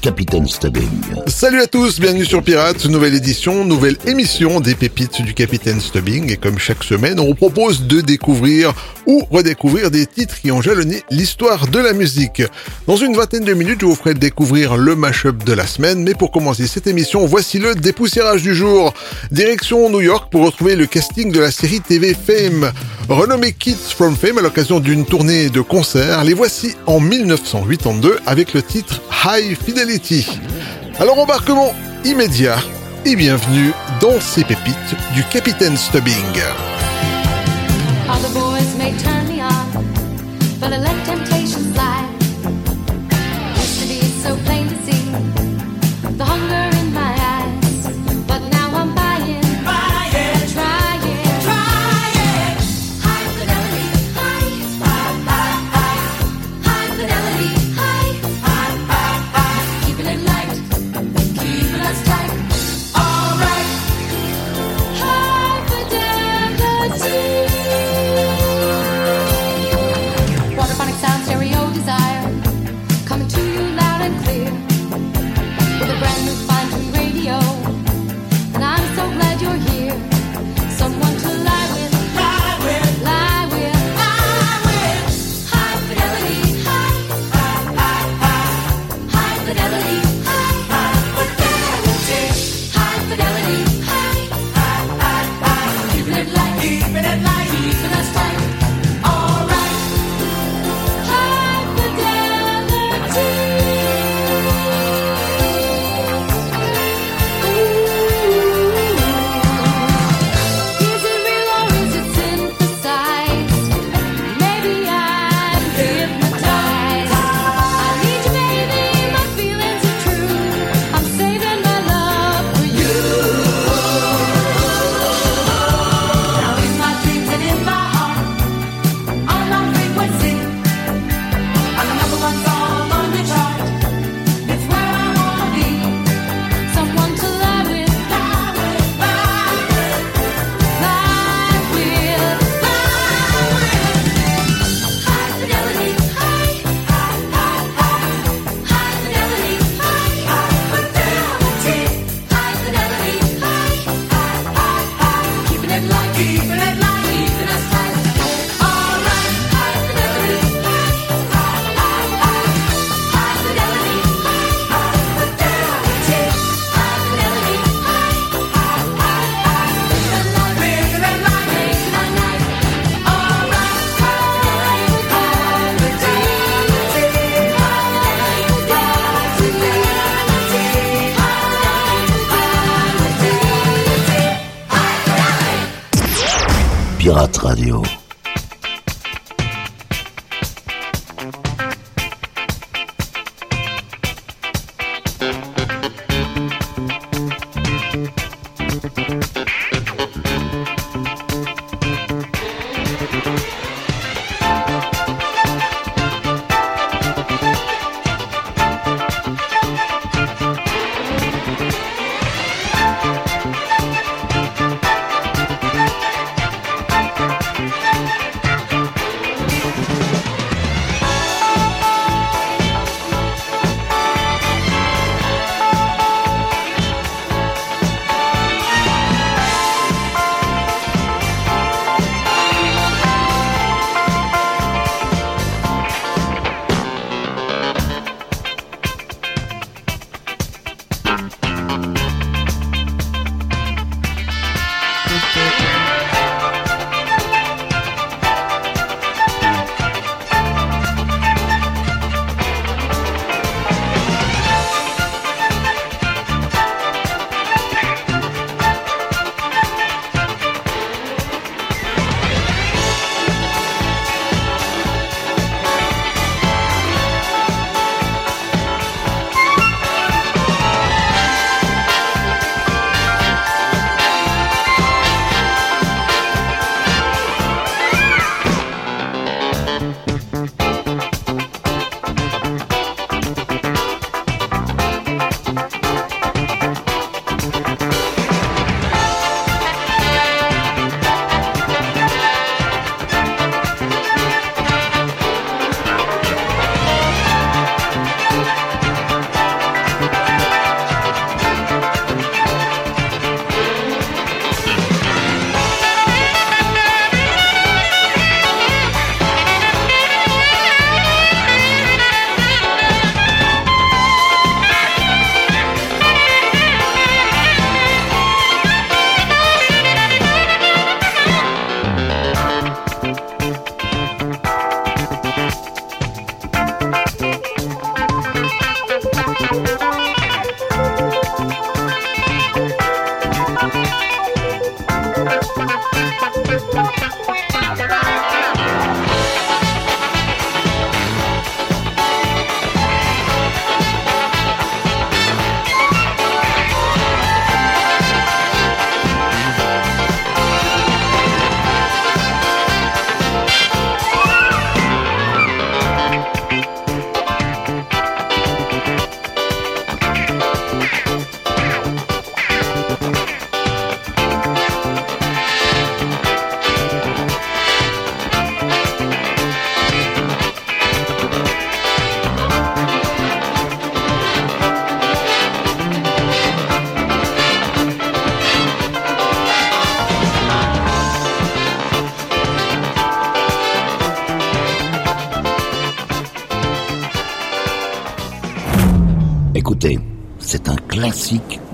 Capitaine Stubbing. Salut à tous, bienvenue sur Pirates, nouvelle édition, nouvelle émission des pépites du Capitaine Stubbing. Et comme chaque semaine, on vous propose de découvrir ou redécouvrir des titres qui ont jalonné l'histoire de la musique. Dans une vingtaine de minutes, je vous ferai découvrir le mashup de la semaine. Mais pour commencer cette émission, voici le dépoussiérage du jour. Direction New York pour retrouver le casting de la série TV Fame. Renommé Kids from Fame à l'occasion d'une tournée de concerts, les voici en 1982 avec le titre High Fidelity. Alors embarquement immédiat et bienvenue dans ces pépites du Capitaine Stubbing.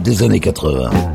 Des années 80.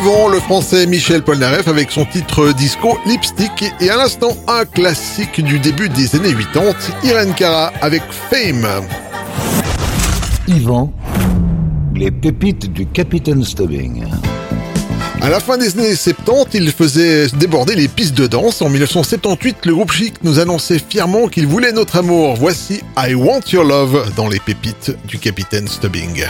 Avant, le français Michel Polnareff avec son titre disco Lipstick et à l'instant un classique du début des années 80, Irene Cara avec Fame. Yvan, les pépites du Capitaine Stubbing. À la fin des années 70, il faisait déborder les pistes de danse. En 1978, le groupe Chic nous annonçait fièrement qu'il voulait notre amour. Voici I Want Your Love dans les pépites du Capitaine Stubbing.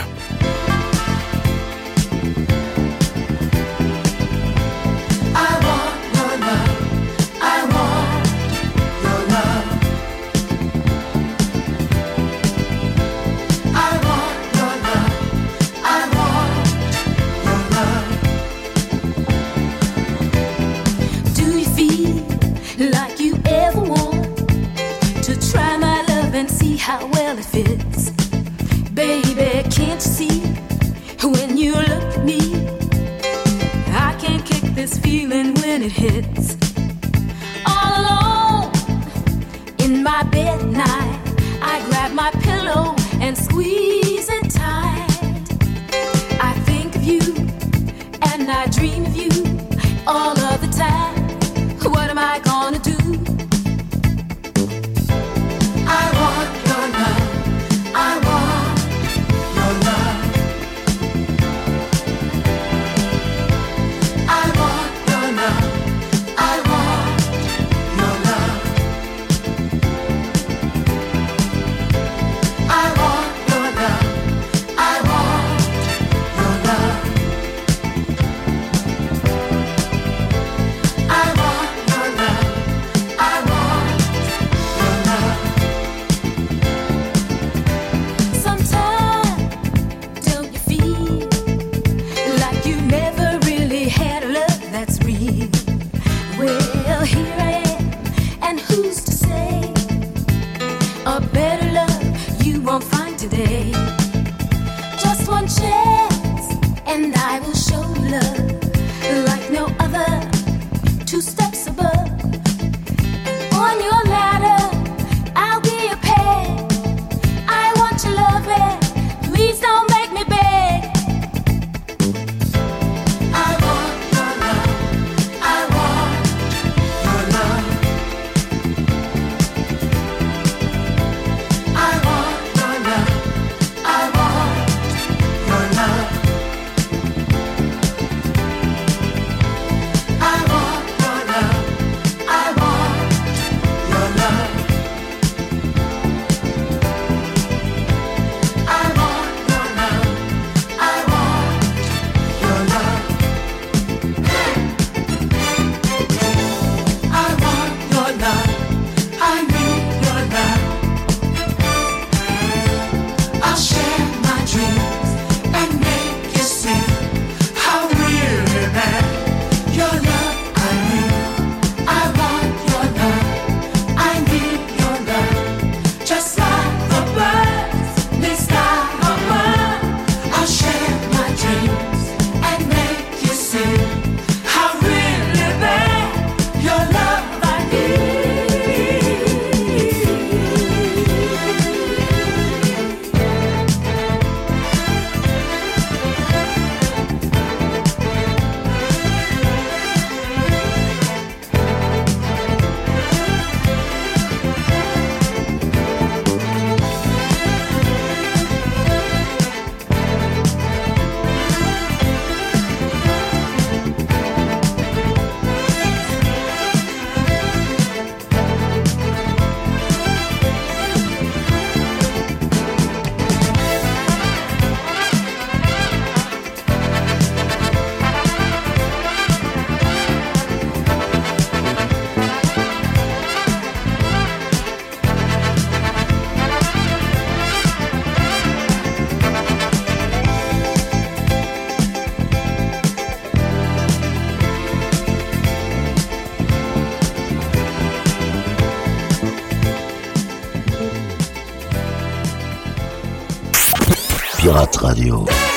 Radio.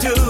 do.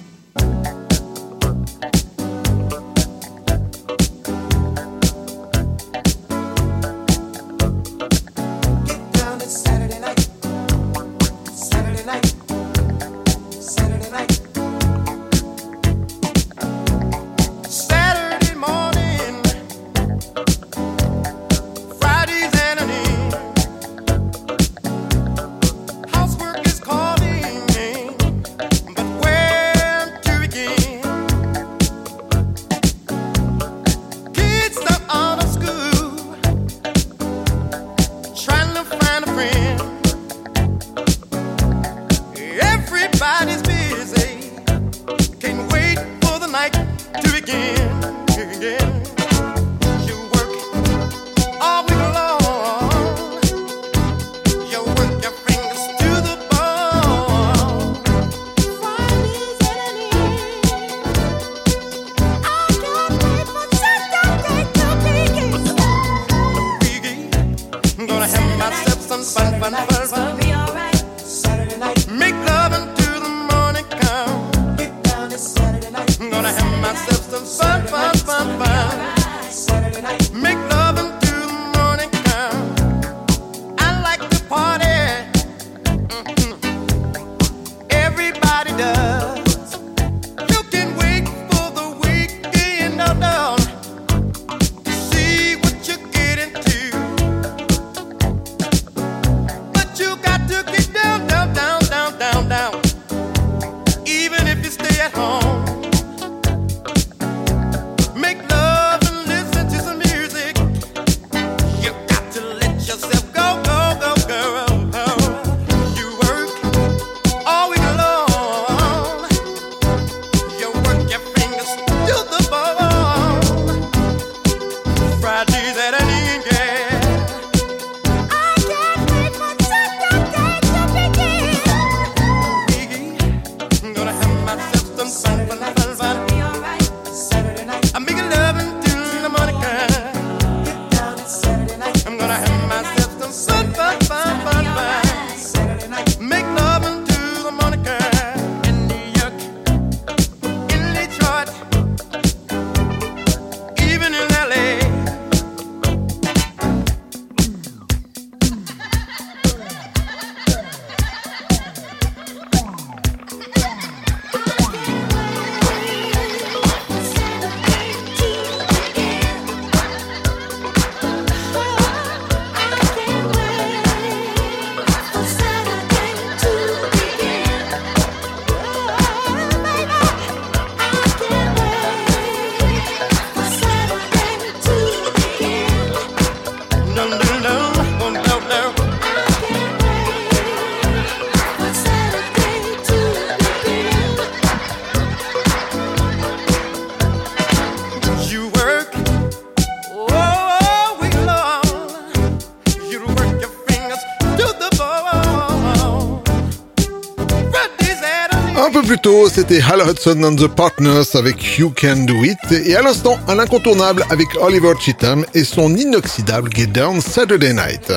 C'était Hal Hudson and the Partners avec You Can Do It. Et à l'instant, un incontournable avec Oliver Cheatham et son inoxydable Get Down Saturday Night.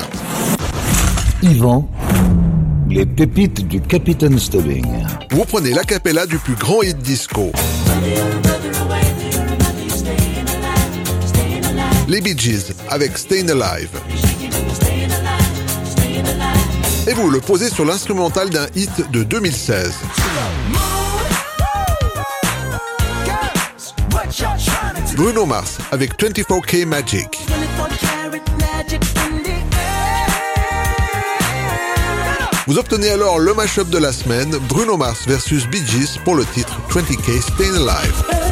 Yvan, les pépites du Capitaine Stubbing. Vous prenez l'acapella du plus grand hit disco. Les Bee Gees avec Stayin' Alive. Et vous le posez sur l'instrumental d'un hit de 2016. Bruno Mars avec 24K Magic. Vous obtenez alors le mashup de la semaine, Bruno Mars versus Bee Gees pour le titre 20K Stayin' Alive.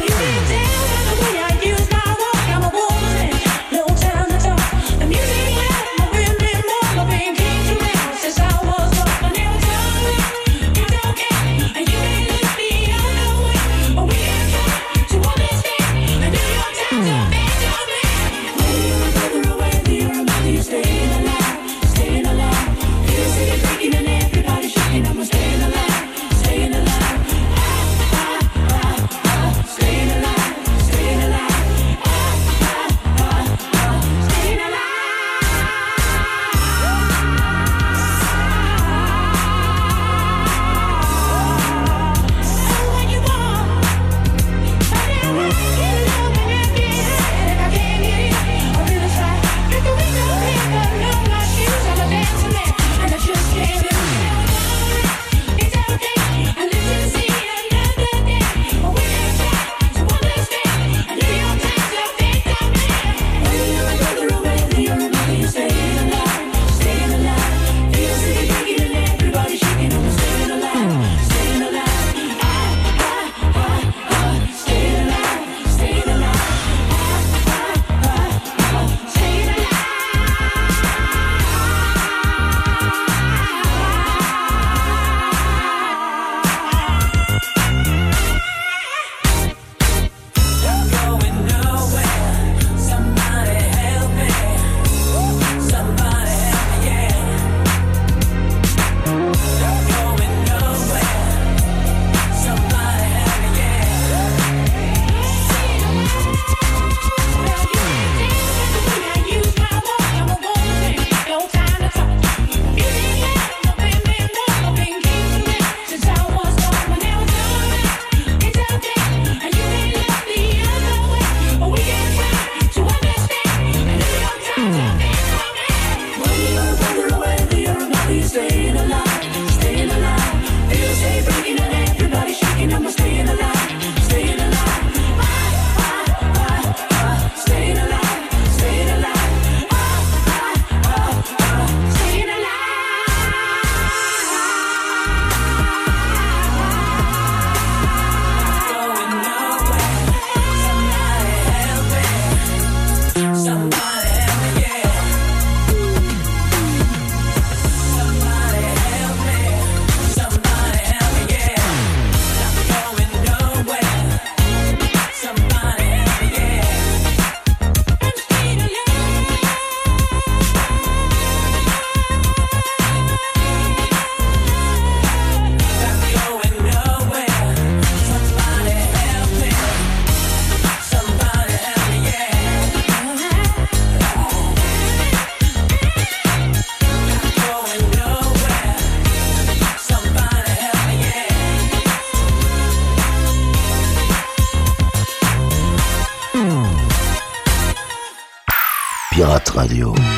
Radio.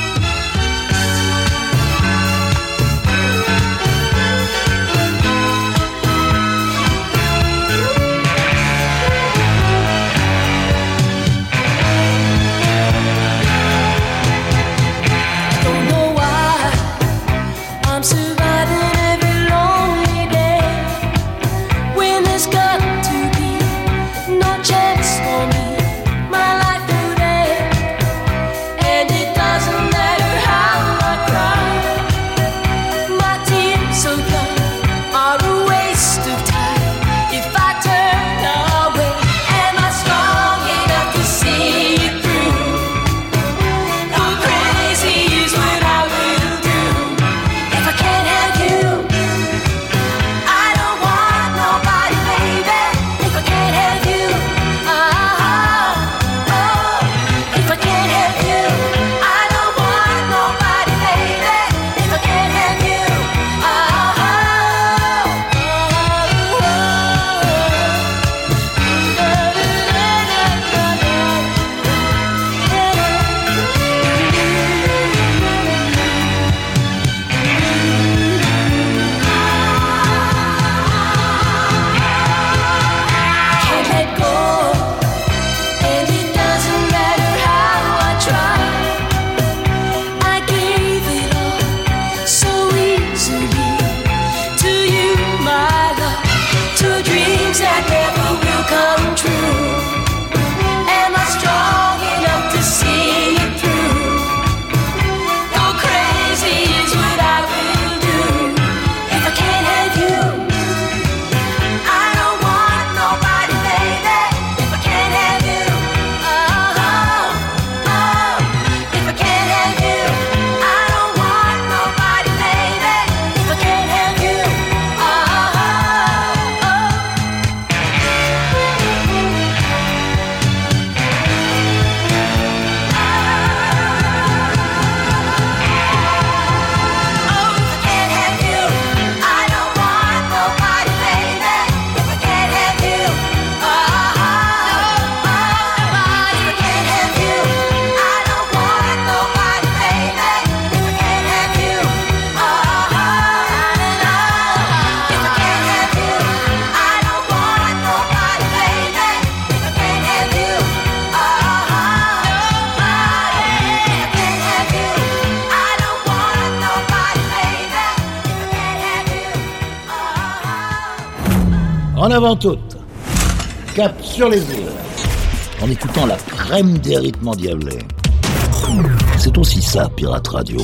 Avant toute, cap sur les îles, en écoutant la crème des rythmes endiablés. C'est aussi ça, Pirate Radio.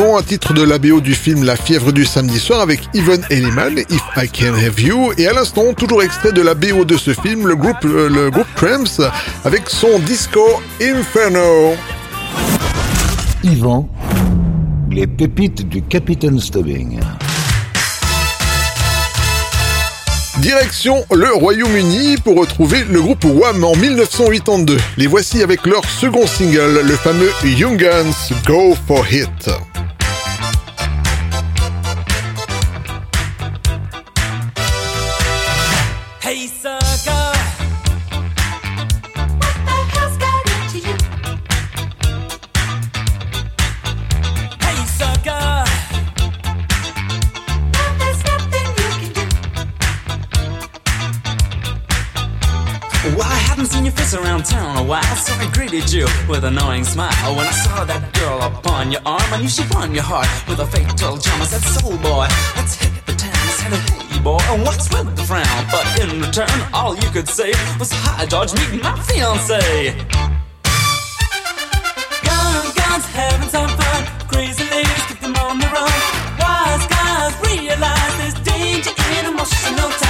avant, un titre de la BO du film La fièvre du samedi soir avec Yvonne Elliman, If I Can Have You. Et à l'instant, toujours extrait de la BO de ce film, le groupe, euh, le groupe Tramps avec son disco Inferno. Yvan, les pépites du Capitaine Stubbing. Direction le Royaume-Uni pour retrouver le groupe Wham en 1982. Les voici avec leur second single, le fameux Young Guns Go For It. so I greeted you with an annoying smile. When I saw that girl upon your arm, I knew she'd won your heart with a fatal charm. I said, Soul boy, let's hit the town. I said, Hey boy, what's with the frown? But in return, all you could say was, Hi, George, meet my fiance. Guns, guns, having some fun. Crazy ladies, keep them on the run. Wise guys realize there's danger in emotional time.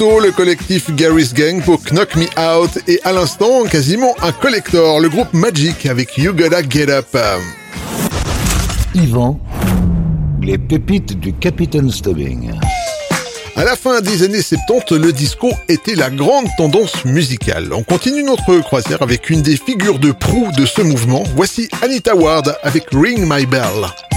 le collectif Gary's Gang pour Knock Me Out et à l'instant quasiment un collector, le groupe Magic avec You Gotta Get Up. Yvan, les pépites du Capitaine Stubbing. À la fin des années 70, le disco était la grande tendance musicale. On continue notre croisière avec une des figures de proue de ce mouvement. Voici Anita Ward avec Ring My Bell.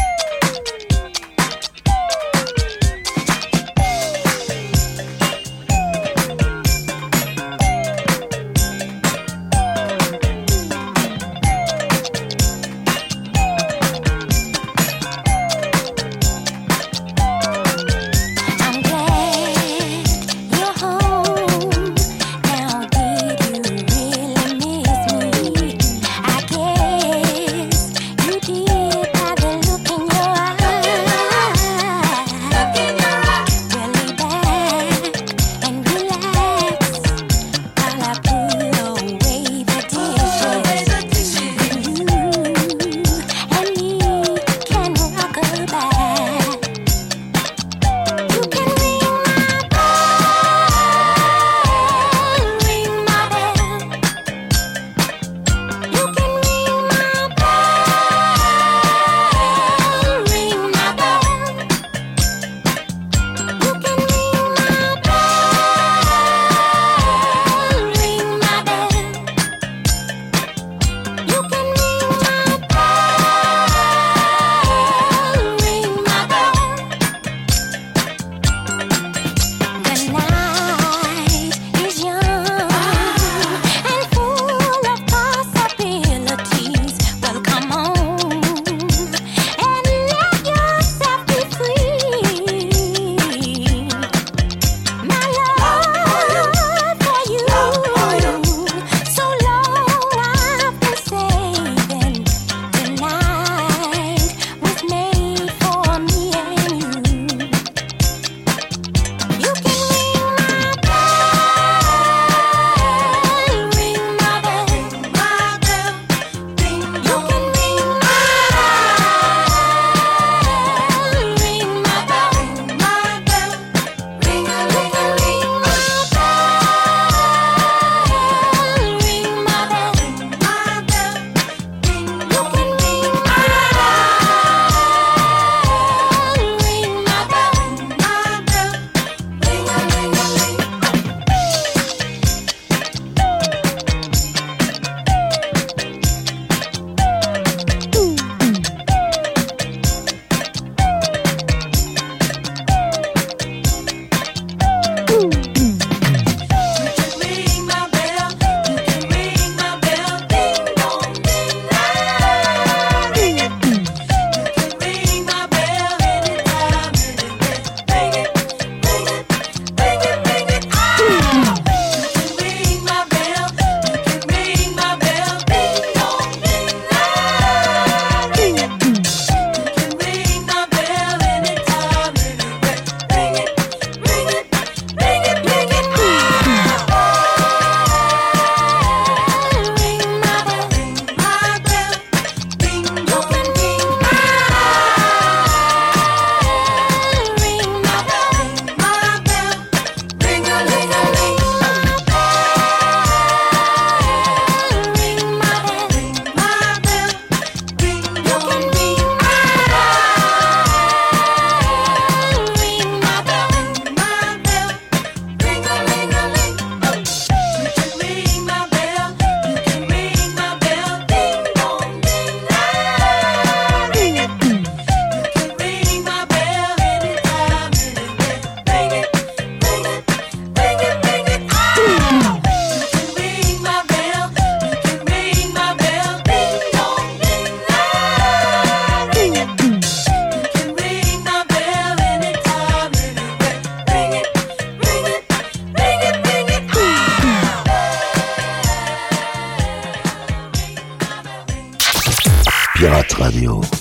Pirate Radio.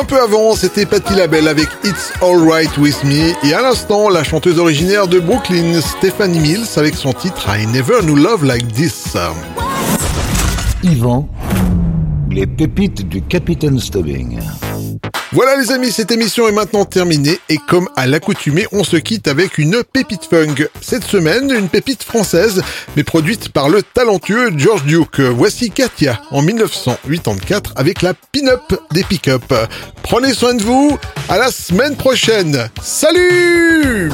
Un peu avant, c'était Patty Labelle avec It's Alright With Me et à l'instant, la chanteuse originaire de Brooklyn, Stephanie Mills, avec son titre I Never Knew Love Like This. Yvan, les pépites du Capitaine Stubbing. Voilà les amis, cette émission est maintenant terminée et comme à l'accoutumée, on se quitte avec une pépite funk. Cette semaine, une pépite française, mais produite par le talentueux George Duke. Voici Katia en 1984 avec la pin-up des pick-up. Prenez soin de vous, à la semaine prochaine. Salut